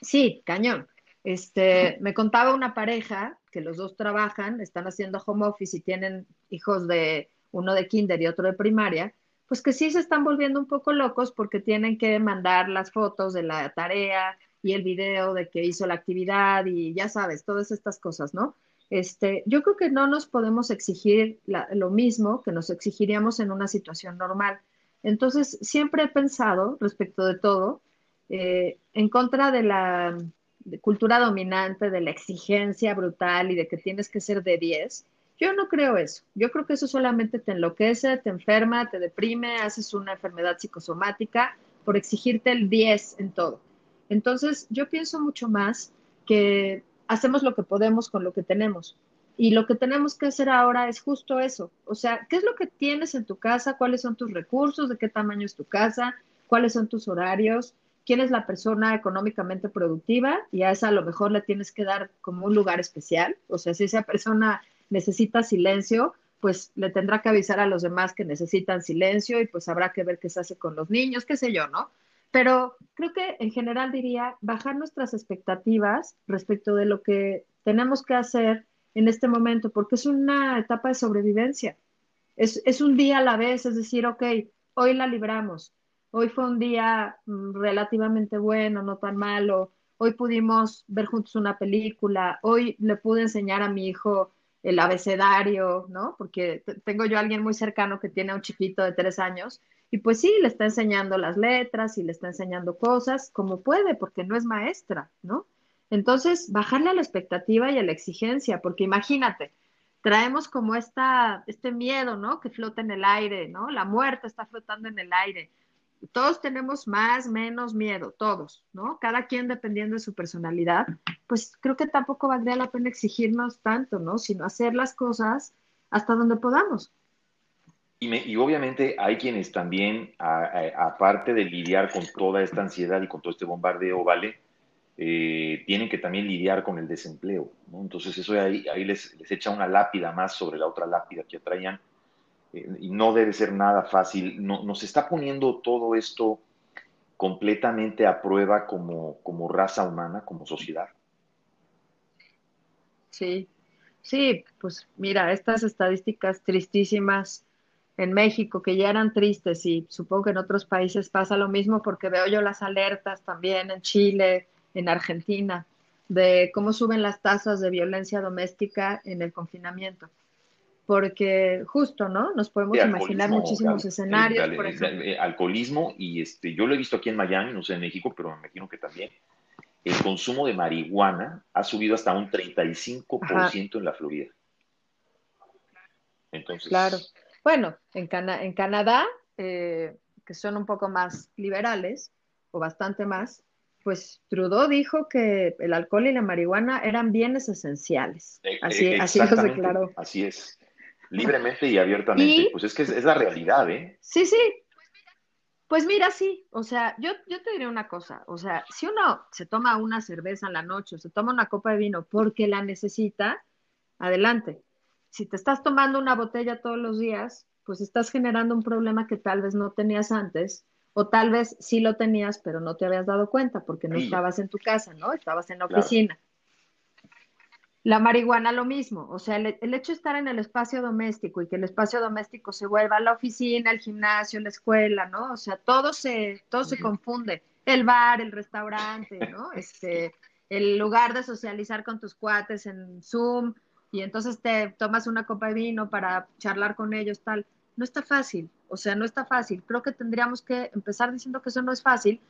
Sí, cañón. Este, me contaba una pareja que los dos trabajan, están haciendo home office y tienen hijos de uno de kinder y otro de primaria, pues que sí se están volviendo un poco locos porque tienen que mandar las fotos de la tarea y el video de que hizo la actividad y ya sabes, todas estas cosas, ¿no? Este, yo creo que no nos podemos exigir lo mismo que nos exigiríamos en una situación normal. Entonces, siempre he pensado respecto de todo, eh, en contra de la cultura dominante, de la exigencia brutal y de que tienes que ser de 10, yo no creo eso. Yo creo que eso solamente te enloquece, te enferma, te deprime, haces una enfermedad psicosomática por exigirte el 10 en todo. Entonces, yo pienso mucho más que hacemos lo que podemos con lo que tenemos. Y lo que tenemos que hacer ahora es justo eso. O sea, ¿qué es lo que tienes en tu casa? ¿Cuáles son tus recursos? ¿De qué tamaño es tu casa? ¿Cuáles son tus horarios? ¿Quién es la persona económicamente productiva? Y a esa a lo mejor le tienes que dar como un lugar especial. O sea, si esa persona necesita silencio, pues le tendrá que avisar a los demás que necesitan silencio y pues habrá que ver qué se hace con los niños, qué sé yo, ¿no? Pero creo que en general diría bajar nuestras expectativas respecto de lo que tenemos que hacer en este momento, porque es una etapa de sobrevivencia. Es, un día a la vez, es decir, ok, hoy la libramos, hoy fue un día mm, relativamente bueno, no tan malo, hoy pudimos ver juntos una película, hoy le pude enseñar a mi hijo el abecedario, ¿no? Porque tengo yo a alguien muy cercano que tiene a un chiquito de tres años y pues sí, le está enseñando las letras y le está enseñando cosas como puede, porque no es maestra, ¿no? Entonces, bajarle a la expectativa y a la exigencia, porque imagínate, traemos como esta, este miedo, ¿no? Que flota en el aire, ¿no? La muerte está flotando en el aire todos tenemos más, menos miedo, todos, ¿no? Cada quien dependiendo de su personalidad, pues creo que tampoco valdría la pena exigirnos tanto, ¿no? Sino hacer las cosas hasta donde podamos. Y, obviamente hay quienes también, aparte de lidiar con toda esta ansiedad y con todo este bombardeo, ¿vale? Eh, tienen que también lidiar con el desempleo, ¿no? Entonces eso ahí, ahí les, les, echa una lápida más sobre la otra lápida que traían y no debe ser nada fácil. No, nos está poniendo todo esto completamente a prueba como, como raza humana, como sociedad. Sí, sí, pues mira, estas estadísticas tristísimas en México que ya eran tristes y supongo que en otros países pasa lo mismo porque veo yo las alertas también en Chile, en Argentina, de cómo suben las tasas de violencia doméstica en el confinamiento porque justo, ¿no? Nos podemos imaginar muchísimos escenarios. por ejemplo. alcoholismo, y este, yo lo he visto aquí en Miami, no sé en México, pero me imagino que también. El consumo de marihuana ha subido hasta un 35% en la Florida. Entonces. Claro. Bueno, en, en Canadá, eh, que son un poco más liberales, o bastante más, pues Trudeau dijo que el alcohol y la marihuana eran bienes esenciales. E, así, e, así lo declaró. Así es libremente y abiertamente. pues es que es, la realidad, ¿eh? Sí, sí. Pues mira, sí, o sea, yo, yo te diré una cosa, o sea, si uno se toma una cerveza en la noche o se toma una copa de vino porque la necesita, adelante. Si te estás tomando una botella todos los días, pues estás generando un problema que tal vez no tenías antes, o tal vez sí lo tenías, pero no te habías dado cuenta porque no estabas en tu casa, ¿no? Estabas en la oficina. La marihuana lo mismo, o sea, el, hecho de estar en el espacio doméstico y que el espacio doméstico se vuelva la oficina, el gimnasio, la escuela, ¿no? O sea, todo se, todo se confunde. El bar, el restaurante, ¿no? Este, el lugar de socializar con tus cuates en Zoom y entonces te tomas una copa de vino para charlar con ellos, tal. No está fácil, o sea, no está fácil. Creo que tendríamos que empezar diciendo que eso no es fácil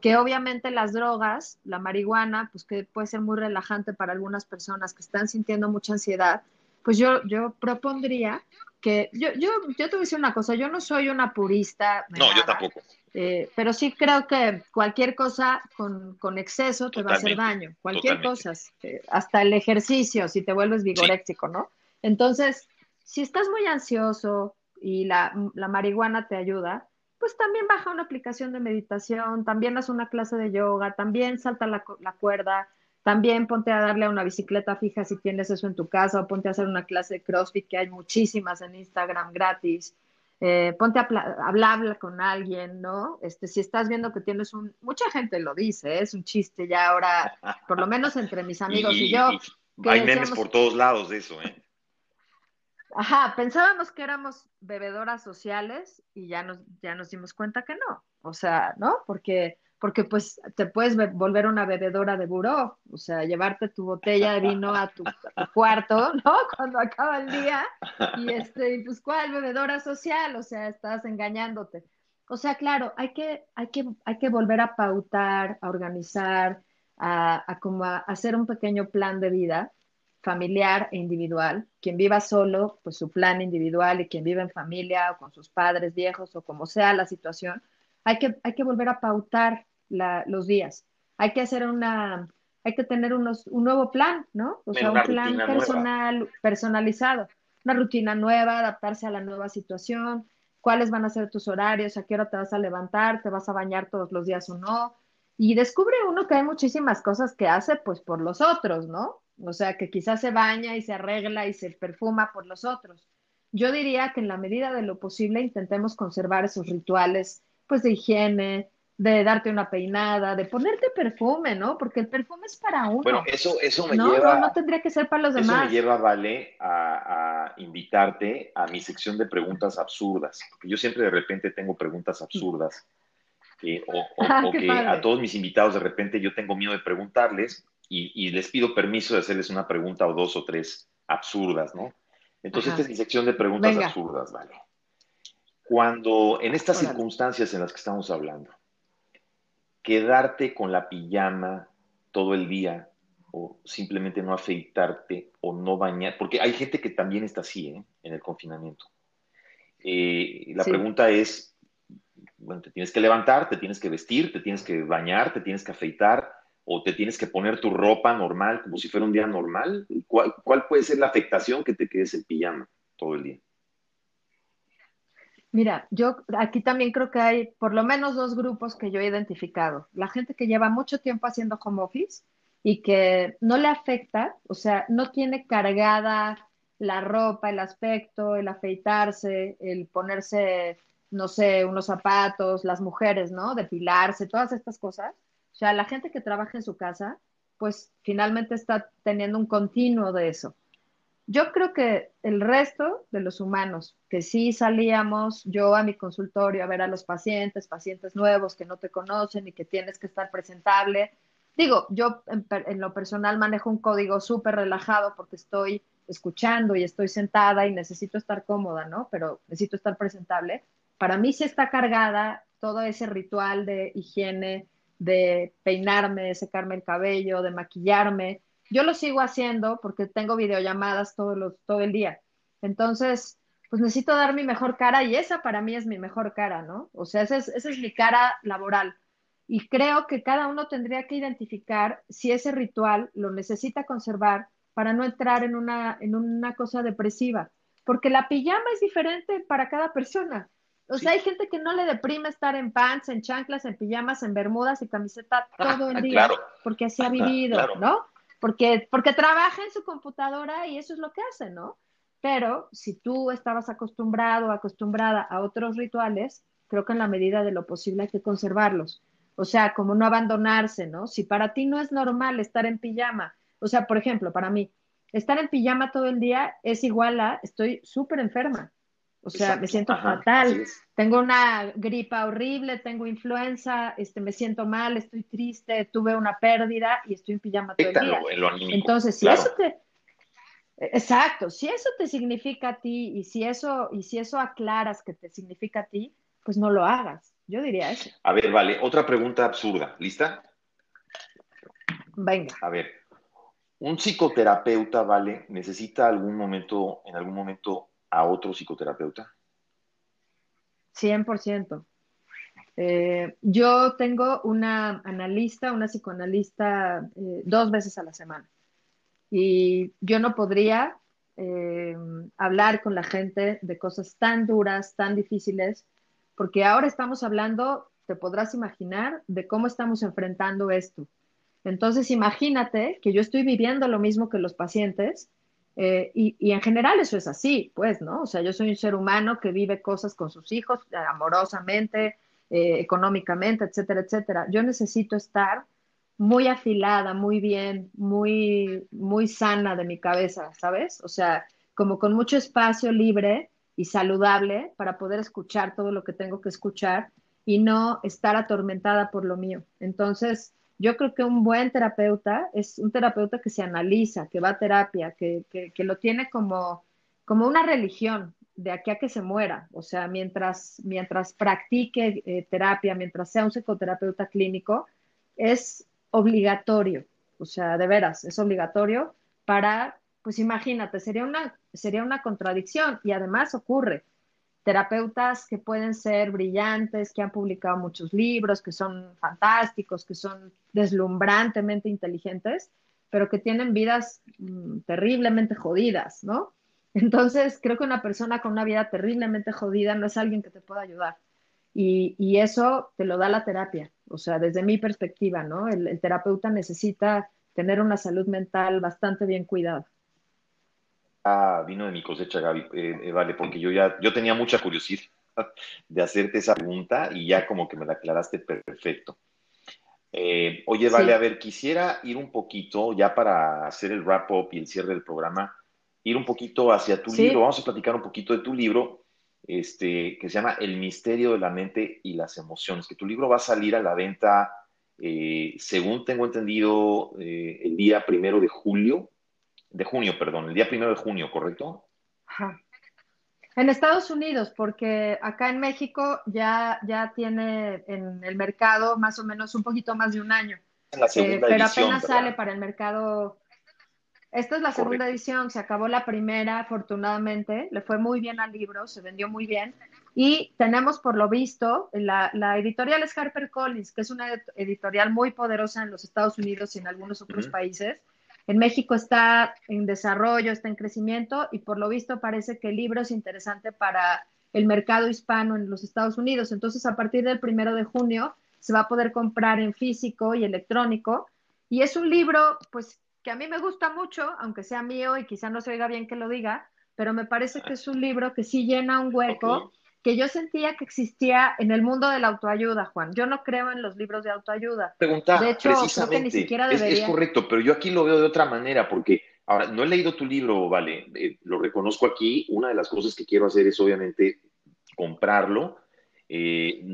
que obviamente las drogas, la marihuana, pues que puede ser muy relajante para algunas personas que están sintiendo mucha ansiedad, pues yo, yo propondría que, yo, yo, yo te voy a decir una cosa, yo no soy una purista. No, yo tampoco. Eh, pero sí creo que cualquier cosa con, con exceso te va a hacer daño, cualquier cosa, eh, hasta el ejercicio, si te vuelves vigoréxico, ¿no? Entonces, si estás muy ansioso y la, la marihuana te ayuda, pues también baja una aplicación de meditación, también haz una clase de yoga, también salta la, cuerda, también ponte a darle a una bicicleta fija si tienes eso en tu casa, o ponte a hacer una clase de CrossFit, que hay muchísimas en Instagram gratis. Eh, ponte a hablar con alguien, ¿no? Este, si estás viendo que tienes un, mucha gente lo dice, ¿eh? es un chiste ya ahora, por lo menos entre mis amigos y, yo. hay memes por todos lados de eso, ¿eh? Ajá, pensábamos que éramos bebedoras sociales y ya nos, ya nos dimos cuenta que no. O sea, ¿no? Porque, porque pues te puedes volver una bebedora de buró, o sea, llevarte tu botella de vino a tu, cuarto, ¿no? Cuando acaba el día. Y este, pues, ¿cuál bebedora social? O sea, estás engañándote. O sea, claro, hay que, hay que, hay que volver a pautar, a organizar, a, a como a hacer un pequeño plan de vida familiar e individual. Quien viva solo, pues su plan individual y quien vive en familia o con sus padres viejos o como sea la situación, hay que, hay que volver a pautar los días. Hay que hacer una, hay que tener unos, un nuevo plan, ¿no? O sea, un plan personal, personalizado, una rutina nueva, adaptarse a la nueva situación, cuáles van a ser tus horarios, a qué hora te vas a levantar, te vas a bañar todos los días o no. Y descubre uno que hay muchísimas cosas que hace pues por los otros, ¿no? O sea, que quizás se baña y se arregla y se perfuma por los otros. Yo diría que en la medida de lo posible intentemos conservar esos rituales, pues de higiene, de darte una peinada, de ponerte perfume, ¿no? Porque el perfume es para uno. Bueno, eso, eso me lleva. No, no tendría que ser para los demás. Eso me lleva, Vale, a, invitarte a mi sección de preguntas absurdas. Porque yo siempre de repente tengo preguntas absurdas. o, ah, que a todos mis invitados de repente yo tengo miedo de preguntarles y, les pido permiso de hacerles una pregunta o dos o tres absurdas, ¿no? Entonces, esta es mi sección de preguntas absurdas, ¿vale? Cuando, en estas circunstancias en las que estamos hablando, quedarte con la pijama todo el día o simplemente no afeitarte o no bañar, porque hay gente que también está así ¿eh? en el confinamiento. Eh, la pregunta es, bueno, te tienes que levantar, te tienes que vestir, te tienes que bañar, te tienes que afeitar, o te tienes que poner tu ropa normal como si fuera un día normal? ¿Cuál, puede ser la afectación que te quedes en pijama todo el día? Mira, yo aquí también creo que hay por lo menos dos grupos que yo he identificado. La gente que lleva mucho tiempo haciendo home office y que no le afecta, o sea, no tiene cargada la ropa, el aspecto, el afeitarse, el ponerse, no sé, unos zapatos, las mujeres, ¿no? Depilarse, todas estas cosas o sea, la gente que trabaja en su casa, pues finalmente está teniendo un continuo de eso. Yo creo que el resto de los humanos, que sí salíamos yo a mi consultorio a ver a los pacientes, pacientes nuevos que no te conocen y que tienes que estar presentable. Digo, yo en, lo personal manejo un código súper relajado porque estoy escuchando y estoy sentada y necesito estar cómoda, ¿no? Pero necesito estar presentable. Para mí sí está cargada todo ese ritual de higiene, de peinarme, de secarme el cabello, de maquillarme. Yo lo sigo haciendo porque tengo videollamadas todo, los, todo el día. Entonces, pues necesito dar mi mejor cara y esa para mí es mi mejor cara, ¿no? O sea, esa es, esa es mi cara laboral. Y creo que cada uno tendría que identificar si ese ritual lo necesita conservar para no entrar en una, en una cosa depresiva. Porque la pijama es diferente para cada persona. O sea, hay gente que no le deprime estar en pants, en chanclas, en pijamas, en bermudas y camiseta todo el día, porque así ha vivido, ¿no? Porque, porque trabaja en su computadora y eso es lo que hace, ¿no? Pero si tú estabas acostumbrado, acostumbrada a otros rituales, creo que en la medida de lo posible hay que conservarlos. O sea, como no abandonarse, ¿no? Si para ti no es normal estar en pijama, o sea, por ejemplo, para mí, estar en pijama todo el día es igual a estoy súper enferma. O sea, me siento fatal. Tengo una gripa horrible, tengo influenza, este, me siento mal, estoy triste, tuve una pérdida y estoy en pijama todo el día. Entonces, si eso te, exacto, si eso te significa a ti y si eso y si eso aclaras que te significa a ti, pues no lo hagas. Yo diría eso. A ver, vale, otra pregunta absurda. ¿Lista? Venga. A ver, un psicoterapeuta, ¿vale? ¿Necesita algún momento, en algún momento, a otro psicoterapeuta? 100%. Eh, yo tengo una analista, una psicoanalista eh, dos veces a la semana. Y yo no podría eh, hablar con la gente de cosas tan duras, tan difíciles, porque ahora estamos hablando, te podrás imaginar, de cómo estamos enfrentando esto. Entonces, imagínate que yo estoy viviendo lo mismo que los pacientes eh, y, en general eso es así, pues, ¿no? O sea, yo soy un ser humano que vive cosas con sus hijos eh, amorosamente, eh, económicamente, etcétera, etcétera. Yo necesito estar muy afilada, muy bien, muy, muy sana de mi cabeza, ¿sabes? O sea, como con mucho espacio libre y saludable para poder escuchar todo lo que tengo que escuchar y no estar atormentada por lo mío. Entonces, yo creo que un buen terapeuta es un terapeuta que se analiza, que va a terapia, que, lo tiene como, como una religión de aquí a que se muera. O sea, mientras, mientras practique eh, terapia, mientras sea un psicoterapeuta clínico, es obligatorio. O sea, de veras, es obligatorio para, pues imagínate, sería una, sería una contradicción y además ocurre terapeutas que pueden ser brillantes, que han publicado muchos libros, que son fantásticos, que son deslumbrantemente inteligentes, pero que tienen vidas mm, terriblemente jodidas, ¿no? Entonces, creo que una persona con una vida terriblemente jodida no es alguien que te pueda ayudar. Y, eso te lo da la terapia. O sea, desde mi perspectiva, ¿no? el terapeuta necesita tener una salud mental bastante bien cuidada vino de mi cosecha, Gaby, eh, eh, vale, porque yo ya, yo tenía mucha curiosidad de hacerte esa pregunta y ya como que me la aclaraste perfecto. Eh, oye, vale, a ver, quisiera ir un poquito, ya para hacer el wrap-up y el cierre del programa, ir un poquito hacia tu libro. Vamos a platicar un poquito de tu libro, este, que se llama El misterio de la mente y las emociones, que tu libro va a salir a la venta, según tengo entendido, el día primero de julio, de junio, perdón, el día primero de junio, ¿correcto? Ajá. En Estados Unidos, porque acá en México ya, ya tiene en el mercado más o menos un poquito más de un año. En la segunda eh, pero apenas sale para el mercado. Esta es la segunda edición, se acabó la primera, afortunadamente, le fue muy bien al libro, se vendió muy bien. Y tenemos, por lo visto, la, la editorial es HarperCollins, que es una editorial muy poderosa en los Estados Unidos y en algunos otros países en México está en desarrollo, está en crecimiento y por lo visto parece que el libro es interesante para el mercado hispano en los Estados Unidos. Entonces, a partir del primero de junio se va a poder comprar en físico y electrónico. Y es un libro, pues, que a mí me gusta mucho, aunque sea mío y quizá no se oiga bien que lo diga, pero me parece que es un libro que sí llena un hueco que yo sentía que existía en el mundo de la autoayuda, Juan. Yo no creo en los libros de autoayuda. Pregunta, de hecho, creo que ni siquiera debería. Es, correcto, pero yo aquí lo veo de otra manera, porque ahora no he leído tu libro, vale, eh, lo reconozco aquí. Una de las cosas que quiero hacer es obviamente comprarlo. Eh,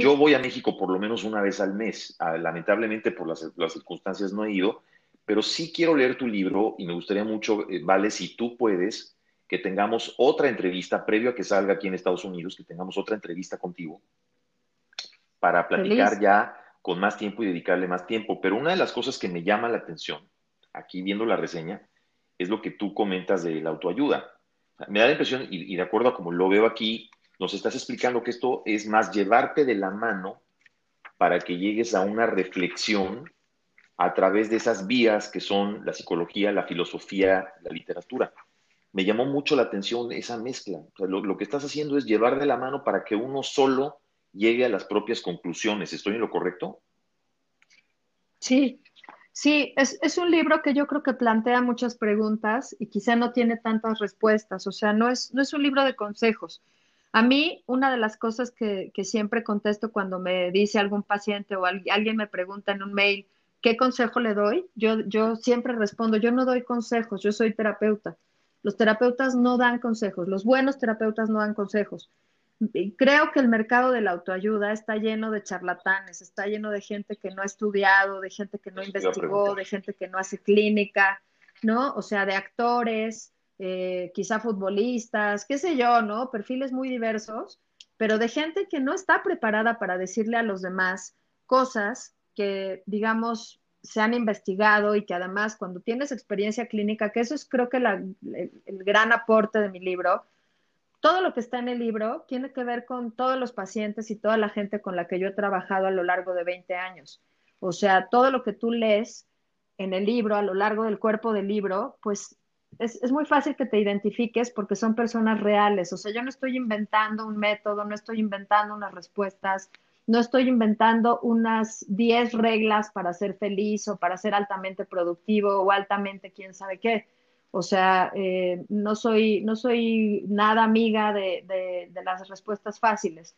yo voy a México por lo menos una vez al mes. Ah, lamentablemente por las, las, circunstancias no he ido, pero sí quiero leer tu libro y me gustaría mucho, eh, vale, si tú puedes que tengamos otra entrevista previo a que salga aquí en Estados Unidos, que tengamos otra entrevista contigo para platicar ya con más tiempo y dedicarle más tiempo. Pero una de las cosas que me llama la atención, aquí viendo la reseña, es lo que tú comentas de la autoayuda. Me da la impresión, y, de acuerdo a como lo veo aquí, nos estás explicando que esto es más llevarte de la mano para que llegues a una reflexión a través de esas vías que son la psicología, la filosofía, la literatura me llamó mucho la atención esa mezcla. lo, que estás haciendo es llevar de la mano para que uno solo llegue a las propias conclusiones. ¿Estoy en lo correcto? Sí, sí, es, un libro que yo creo que plantea muchas preguntas y quizá no tiene tantas respuestas. O sea, no es, no es un libro de consejos. A mí, una de las cosas que, que siempre contesto cuando me dice algún paciente o alguien me pregunta en un mail, ¿qué consejo le doy? Yo, yo siempre respondo, yo no doy consejos, yo soy terapeuta. Los terapeutas no dan consejos, los buenos terapeutas no dan consejos. Creo que el mercado de la autoayuda está lleno de charlatanes, está lleno de gente que no ha estudiado, de gente que no investigó, de gente que no hace clínica, ¿no? O sea, de actores, eh, quizá futbolistas, qué sé yo, ¿no? Perfiles muy diversos, pero de gente que no está preparada para decirle a los demás cosas que, digamos, se han investigado y que además cuando tienes experiencia clínica, que eso es creo que el, gran aporte de mi libro, todo lo que está en el libro tiene que ver con todos los pacientes y toda la gente con la que yo he trabajado a lo largo de 20 años. O sea, todo lo que tú lees en el libro, a lo largo del cuerpo del libro, pues es, es, muy fácil que te identifiques porque son personas reales. O sea, yo no estoy inventando un método, no estoy inventando unas respuestas, no estoy inventando unas 10 reglas para ser feliz o para ser altamente productivo o altamente quién sabe qué. O sea, eh, no, soy, no soy nada amiga de, de, las respuestas fáciles.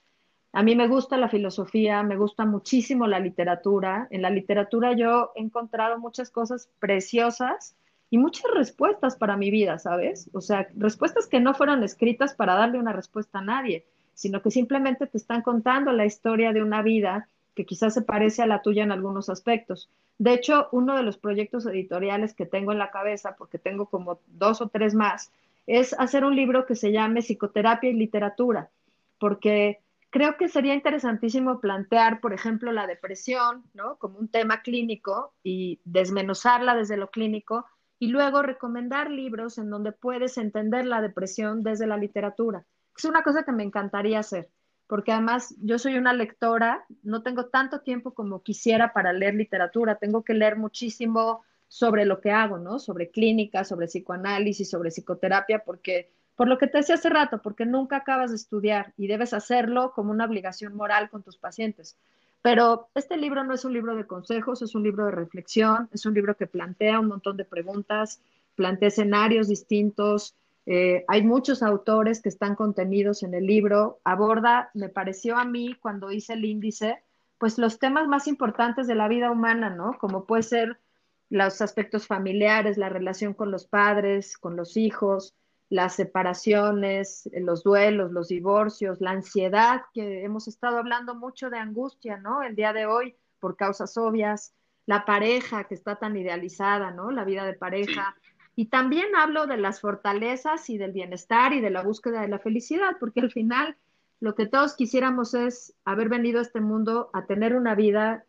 A mí me gusta la filosofía, me gusta muchísimo la literatura. En la literatura yo he encontrado muchas cosas preciosas y muchas respuestas para mi vida, ¿sabes? O sea, respuestas que no fueron escritas para darle una respuesta a nadie, sino que simplemente te están contando la historia de una vida que quizás se parece a la tuya en algunos aspectos. De hecho, uno de los proyectos editoriales que tengo en la cabeza, porque tengo como dos o tres más, es hacer un libro que se llame Psicoterapia y Literatura, porque creo que sería interesantísimo plantear, por ejemplo, la depresión, ¿no? Como un tema clínico y desmenuzarla desde lo clínico y luego recomendar libros en donde puedes entender la depresión desde la literatura es una cosa que me encantaría hacer, porque además yo soy una lectora, no tengo tanto tiempo como quisiera para leer literatura, tengo que leer muchísimo sobre lo que hago, ¿no? Sobre clínica, sobre psicoanálisis, sobre psicoterapia, porque por lo que te decía hace rato, porque nunca acabas de estudiar y debes hacerlo como una obligación moral con tus pacientes. Pero este libro no es un libro de consejos, es un libro de reflexión, es un libro que plantea un montón de preguntas, plantea escenarios distintos, eh, hay muchos autores que están contenidos en el libro. Aborda, me pareció a mí cuando hice el índice, pues los temas más importantes de la vida humana, ¿no? Como puede ser los aspectos familiares, la relación con los padres, con los hijos, las separaciones, los duelos, los divorcios, la ansiedad, que hemos estado hablando mucho de angustia, ¿no? El día de hoy, por causas obvias, la pareja que está tan idealizada, ¿no? La vida de pareja. Y también hablo de las fortalezas y del bienestar y de la búsqueda de la felicidad, porque al final lo que todos quisiéramos es haber venido a este mundo a tener una vida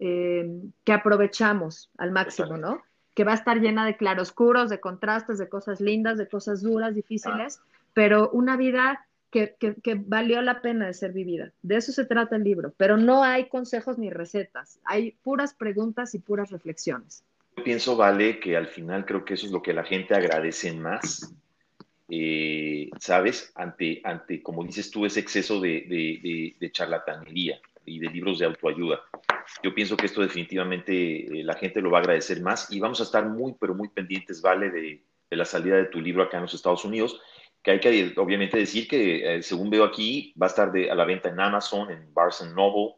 eh, que aprovechamos al máximo, ¿no? Que va a estar llena de claroscuros, de contrastes, de cosas lindas, de cosas duras, difíciles, pero una vida que, que, valió la pena de ser vivida. De eso se trata el libro, pero no hay consejos ni recetas, hay puras preguntas y puras reflexiones pienso, Vale, que al final creo que eso es lo que la gente agradece más, eh, ¿sabes? Ante, ante, como dices tú, ese exceso de, charlatanería y de libros de autoayuda. Yo pienso que esto definitivamente eh, la gente lo va a agradecer más y vamos a estar muy, pero muy pendientes, Vale, de, la salida de tu libro acá en los Estados Unidos, que hay que obviamente decir que, eh, según veo aquí, va a estar a la venta en Amazon, en Barnes Noble,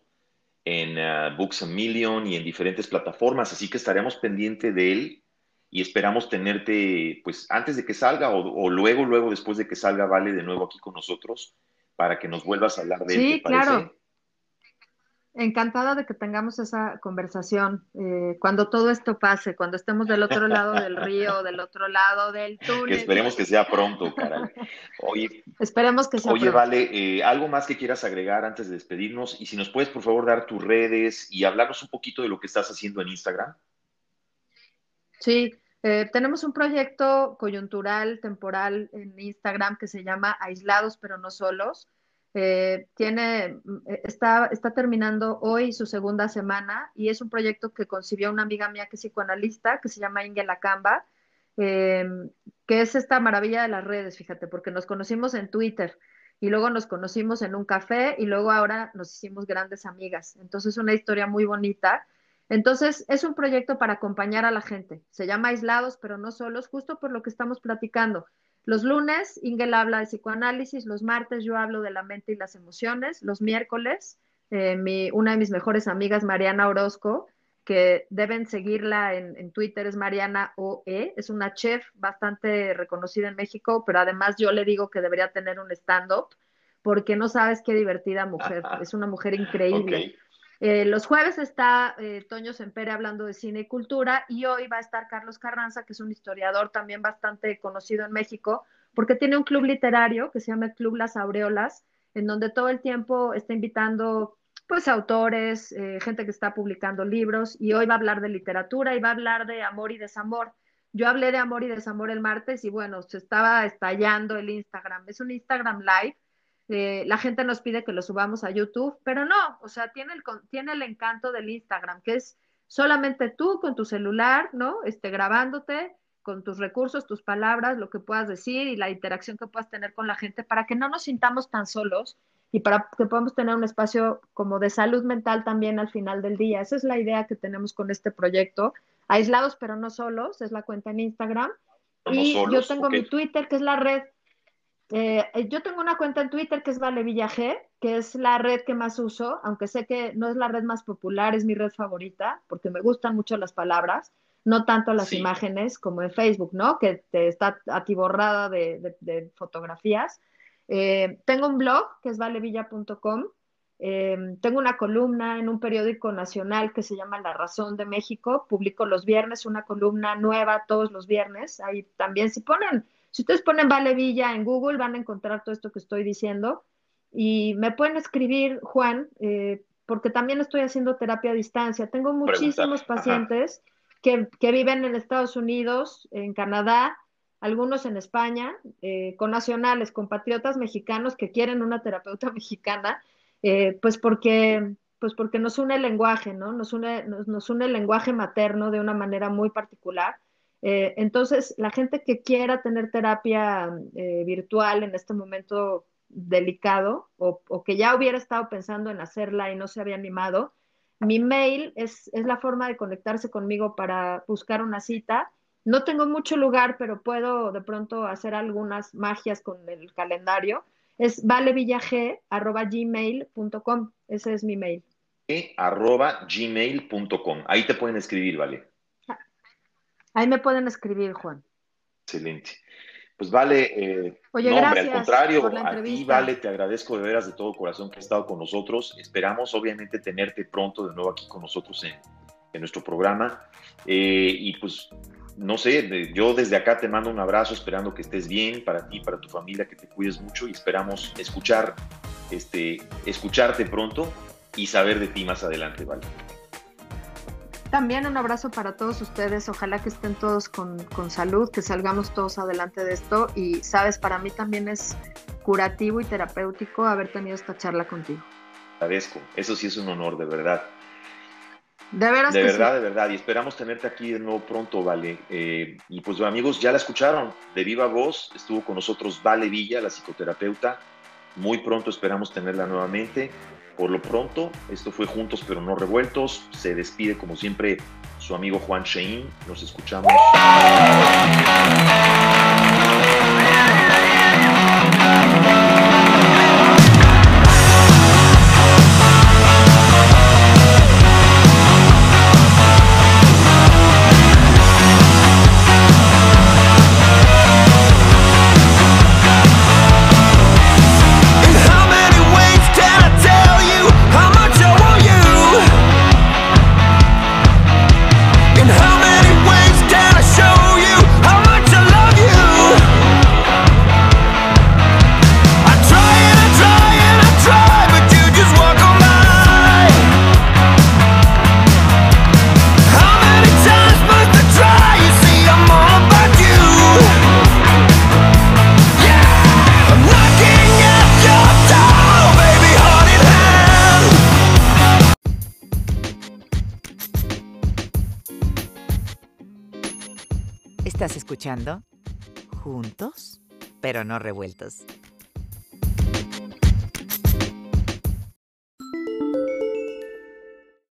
en uh, Books a Million y en diferentes plataformas, así que estaremos pendiente de él y esperamos tenerte, pues, antes de que salga o, luego, luego, después de que salga, Vale, de nuevo aquí con nosotros para que nos vuelvas a hablar de él. Sí, claro. Encantada de que tengamos esa conversación eh, cuando todo esto pase, cuando estemos del otro lado del río, del otro lado del túnel. Que esperemos que sea pronto, caray. Oye, esperemos que sea oye, Vale, eh, algo más que quieras agregar antes de despedirnos y si nos puedes por favor dar tus redes y hablarnos un poquito de lo que estás haciendo en Instagram. Sí, eh, tenemos un proyecto coyuntural, temporal en Instagram que se llama Aislados pero no solos eh, tiene, eh, está, está terminando hoy su segunda semana y es un proyecto que concibió una amiga mía que es psicoanalista, que se llama Inge Lacamba, eh, que es esta maravilla de las redes, fíjate, porque nos conocimos en Twitter y luego nos conocimos en un café y luego ahora nos hicimos grandes amigas. Entonces, una historia muy bonita. Entonces, es un proyecto para acompañar a la gente. Se llama Aislados, pero no solos, justo por lo que estamos platicando. Los lunes, Ingel habla de psicoanálisis, los martes yo hablo de la mente y las emociones, los miércoles, eh, una de mis mejores amigas, Mariana Orozco, que deben seguirla en, Twitter, es Mariana OE, es una chef bastante reconocida en México, pero además yo le digo que debería tener un stand-up, porque no sabes qué divertida mujer, es una mujer increíble. Eh, los jueves está eh, Toño Sempere hablando de cine y cultura y hoy va a estar Carlos Carranza, que es un historiador también bastante conocido en México, porque tiene un club literario que se llama Club Las Aureolas, en donde todo el tiempo está invitando pues autores, eh, gente que está publicando libros y hoy va a hablar de literatura y va a hablar de amor y desamor. Yo hablé de amor y desamor el martes y bueno, se estaba estallando el Instagram. Es un Instagram live. Eh, la gente nos pide que lo subamos a YouTube, pero no, o sea, tiene el, tiene el encanto del Instagram, que es solamente tú con tu celular, ¿no? Este, grabándote con tus recursos, tus palabras, lo que puedas decir y la interacción que puedas tener con la gente para que no nos sintamos tan solos y para que podamos tener un espacio como de salud mental también al final del día. Esa es la idea que tenemos con este proyecto. Aislados pero no solos, es la cuenta en Instagram. y yo tengo mi Twitter, que es la red. Eh, yo tengo una cuenta en Twitter que es Vale G, que es la red que más uso, aunque sé que no es la red más popular, es mi red favorita, porque me gustan mucho las palabras, no tanto las imágenes como en Facebook, ¿no? Que te está atiborrada de, de fotografías. Eh, tengo un blog que es valevilla.com. Eh, tengo una columna en un periódico nacional que se llama La Razón de México. Publico los viernes una columna nueva todos los viernes. Ahí también, si ponen, si ustedes ponen Valevilla en Google, van a encontrar todo esto que estoy diciendo. Y me pueden escribir, Juan, eh, porque también estoy haciendo terapia a distancia. Tengo muchísimos pacientes que, que viven en Estados Unidos, en Canadá, algunos en España, eh, con nacionales, compatriotas mexicanos que quieren una terapeuta mexicana, eh, pues porque pues porque nos une el lenguaje, ¿no? Nos une, nos, une el lenguaje materno de una manera muy particular. Eh, entonces, la gente que quiera tener terapia virtual en este momento delicado o, que ya hubiera estado pensando en hacerla y no se había animado, mi mail es, es la forma de conectarse conmigo para buscar una cita no tengo mucho lugar, pero puedo de pronto hacer algunas magias con el calendario. Es valevillag.gmail.com. Ese es mi mail. arroba gmail.com. Ahí te pueden escribir, ¿vale? Ahí me pueden escribir, Juan. Excelente. Pues vale, eh, Oye, gracias al contrario, a ti vale, te agradezco de veras de todo corazón que has estado con nosotros. Esperamos obviamente tenerte pronto de nuevo aquí con nosotros en, nuestro programa. Eh, y pues no sé, yo desde acá te mando un abrazo esperando que estés bien para ti, para tu familia, que te cuides mucho y esperamos escuchar, este, escucharte pronto y saber de ti más adelante, ¿vale? También un abrazo para todos ustedes, ojalá que estén todos con, con salud, que salgamos todos adelante de esto y sabes, para mí también es curativo y terapéutico haber tenido esta charla contigo. Agradezco, eso sí es un honor, de verdad. De, veras de verdad, de verdad. Y esperamos tenerte aquí de nuevo pronto, Vale. Eh, y pues amigos, ya la escucharon. De viva voz estuvo con nosotros Vale Villa, la psicoterapeuta. Muy pronto esperamos tenerla nuevamente. Por lo pronto, esto fue Juntos pero no revueltos. Se despide como siempre su amigo Juan Shein. Nos escuchamos. Pero no revueltos.